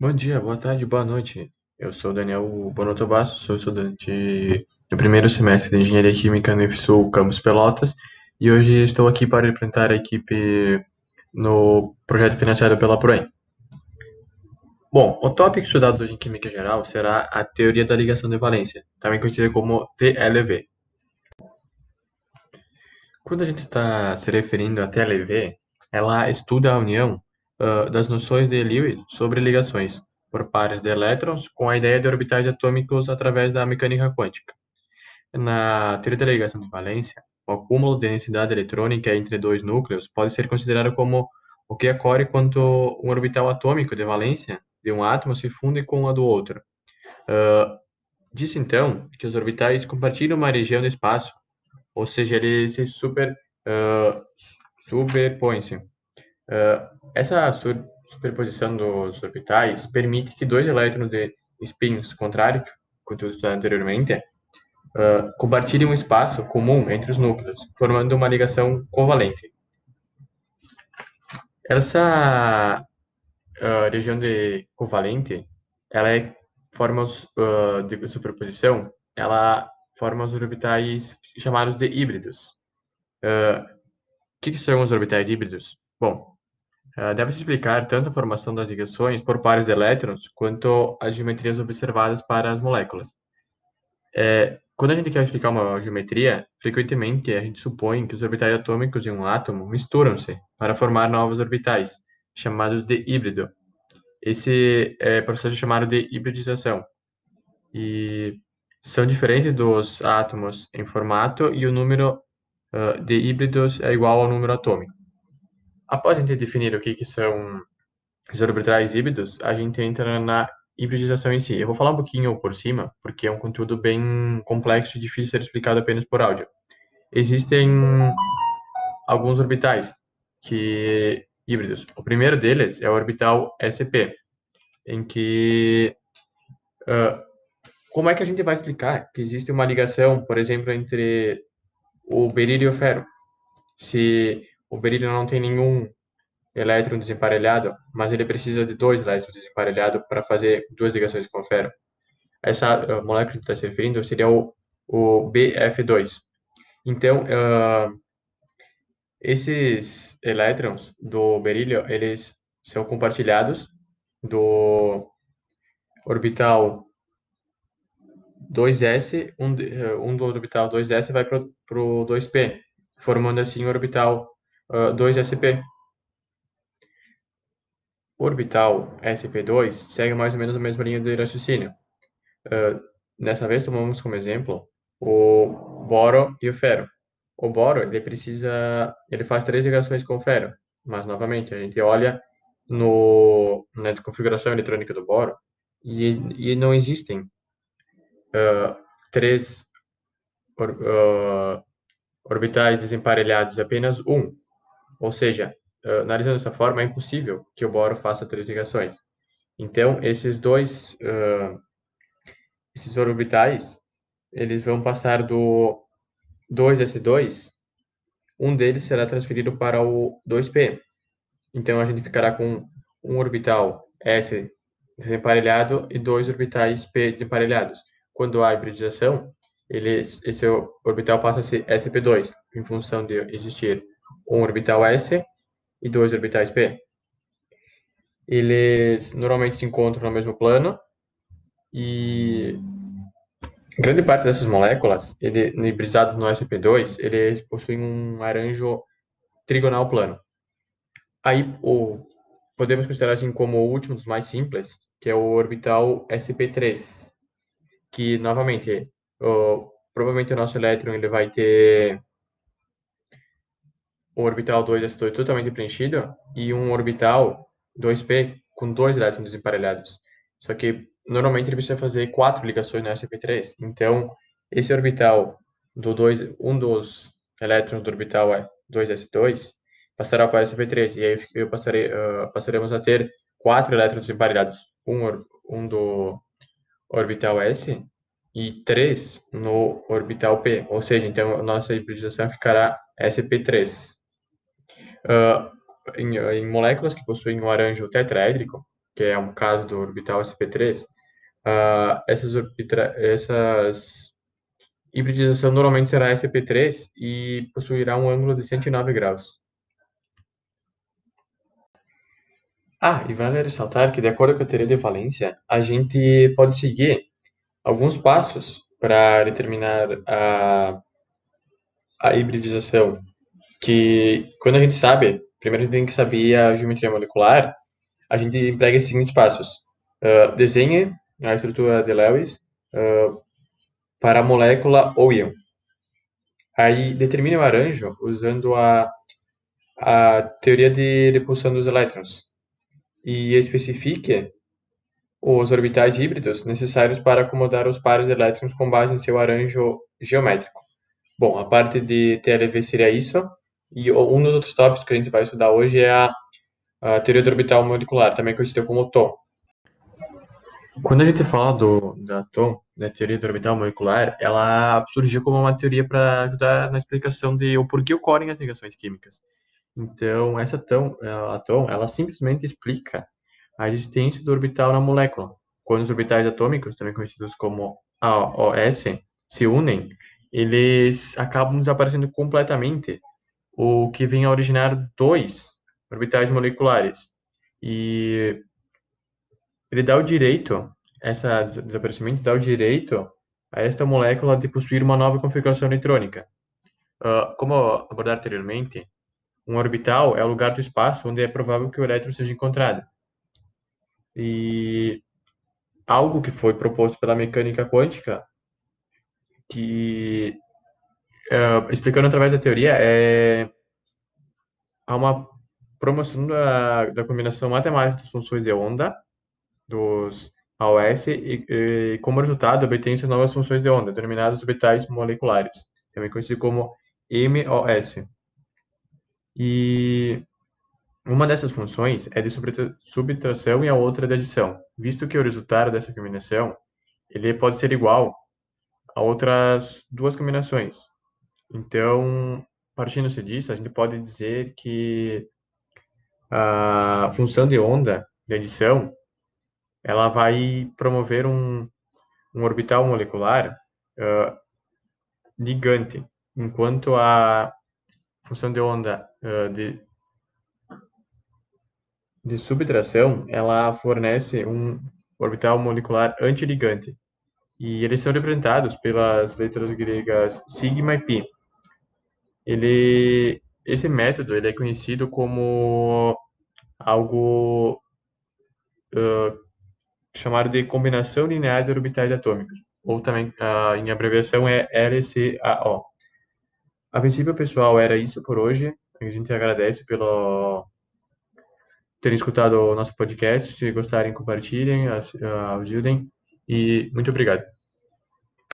Bom dia, boa tarde, boa noite. Eu sou Daniel Bonotto Bastos, sou estudante do primeiro semestre de Engenharia Química no IFSU Campus Pelotas e hoje estou aqui para representar a equipe no projeto financiado pela ProEM. Bom, o tópico estudado hoje em Química Geral será a teoria da ligação de valência, também conhecida como TLV. Quando a gente está se referindo a TLV, ela estuda a união uh, das noções de Lewis sobre ligações por pares de elétrons com a ideia de orbitais atômicos através da mecânica quântica. Na teoria da ligação de valência, o acúmulo de densidade eletrônica entre dois núcleos pode ser considerado como o que ocorre quando um orbital atômico de valência de um átomo se funde com a do outro. Uh, diz então que os orbitais compartilham uma região do espaço, ou seja, eles se super, uh, superpõem-se. Uh, essa superposição dos orbitais permite que dois elétrons de espinhos contrários, como eu estudado anteriormente, uh, compartilhem um espaço comum entre os núcleos, formando uma ligação covalente. Essa uh, região de covalente, ela é, forma uh, de superposição, ela forma os orbitais chamados de híbridos. O que, que são os orbitais híbridos? Bom, Deve-se explicar tanto a formação das ligações por pares de elétrons, quanto as geometrias observadas para as moléculas. É, quando a gente quer explicar uma geometria, frequentemente a gente supõe que os orbitais atômicos de um átomo misturam-se para formar novos orbitais, chamados de híbrido. Esse é, processo é chamado de hibridização. E são diferentes dos átomos em formato e o número uh, de híbridos é igual ao número atômico. Após a gente definir o que, que são os orbitais híbridos, a gente entra na hibridização em si. Eu vou falar um pouquinho por cima, porque é um conteúdo bem complexo e difícil de ser explicado apenas por áudio. Existem alguns orbitais que híbridos. O primeiro deles é o orbital SP, em que uh, como é que a gente vai explicar que existe uma ligação, por exemplo, entre o berílio e o ferro? Se o berílio não tem nenhum elétron desemparelhado, mas ele precisa de dois elétrons desemparelhados para fazer duas ligações com ferro. Essa uh, molécula que está se referindo seria o, o BF2. Então, uh, esses elétrons do berílio, eles são compartilhados do orbital 2s, um, um do orbital 2s vai para o 2p, formando assim o orbital 2sp. O orbital sp2 segue mais ou menos a mesma linha de raciocínio. Uh, dessa vez, tomamos como exemplo o boro e o ferro. O boro, ele precisa, ele faz três ligações com o ferro, mas novamente, a gente olha no, na configuração eletrônica do boro e, e não existem uh, três or, uh, orbitais desemparelhados, apenas um. Ou seja, uh, analisando dessa forma, é impossível que o boro faça três ligações. Então, esses dois, uh, esses orbitais, eles vão passar do 2s2, um deles será transferido para o 2p. Então, a gente ficará com um orbital s desemparelhado e dois orbitais p desemparelhados. Quando há hibridização, ele, esse orbital passa a ser sp2, em função de existir um orbital S e dois orbitais P. Eles normalmente se encontram no mesmo plano e grande parte dessas moléculas, ele, no sp2, eles possuem um arranjo trigonal plano. Aí o, podemos considerar assim como o último dos mais simples, que é o orbital sp3, que novamente, o, provavelmente o nosso elétron ele vai ter um orbital 2s2 totalmente preenchido e um orbital 2p com dois elétrons desemparelhados. Só que normalmente ele precisa fazer quatro ligações no sp3. Então, esse orbital do 2, um dos elétrons do orbital é 2s2 passará para sp3 e aí eu passarei, uh, passaremos a ter quatro elétrons desemparelhados, um, um do orbital s e três no orbital p, ou seja, então a nossa hibridização ficará sp3 uh, em, em, moléculas que possuem um arranjo tetraédrico, que é um caso do orbital SP3, uh, essas, essas hibridização normalmente será SP3 e possuirá um ângulo de 109 graus. Ah, e vale ressaltar que, de acordo com a teoria de valência, a gente pode seguir alguns passos para determinar a, a hibridização. Que, quando a gente sabe, primeiro a gente tem que saber a geometria molecular, a gente emprega esses seguintes passos. Uh, desenhe a estrutura de Lewis uh, para a molécula ou íon. Aí determine o arranjo usando a, a teoria de repulsão dos elétrons e especifique os orbitais híbridos necessários para acomodar os pares de elétrons com base em seu arranjo geométrico. Bom, a parte de TLV seria isso, e um dos outros tópicos que a gente vai estudar hoje é a, a teoria do orbital molecular, também conhecida como TOM. Quando a gente fala do, da TOM, da teoria do orbital molecular, ela surgiu como uma teoria para ajudar na explicação de o porquê ocorrem as ligações químicas. Então, essa TOM, a TOM, ela simplesmente explica a existência do orbital na molécula. Quando os orbitais atômicos, também conhecidos como AOS, se unem, eles acabam desaparecendo completamente, o que vem a originar dois orbitais moleculares. E ele dá o direito, esse desaparecimento dá o direito a esta molécula de possuir uma nova configuração eletrônica. Uh, como abordar anteriormente, um orbital é o lugar do espaço onde é provável que o elétron seja encontrado. E algo que foi proposto pela mecânica quântica, que uh, explicando através da teoria, é há uma promoção da, da combinação matemática das funções de onda dos AOS e, e como resultado obtém-se novas funções de onda, denominadas orbitais moleculares, também conhecido como MOS. E uma dessas funções é de subtração e a outra de adição, visto que o resultado dessa combinação ele pode ser igual a outras duas combinações. Então, partindo-se disso, a gente pode dizer que a função de onda de adição ela vai promover um, um orbital molecular uh, ligante, enquanto a função de onda uh, de de subtração, ela fornece um orbital molecular antiligante. E eles são representados pelas letras gregas sigma e pi. Ele, esse método ele é conhecido como algo uh, chamado de combinação linear de orbitais atômicos, ou também uh, em abreviação é LCAO. A princípio, pessoal, era isso por hoje. A gente agradece pelo terem escutado o nosso podcast. Se gostarem, compartilhem, ajudem. E muito obrigado.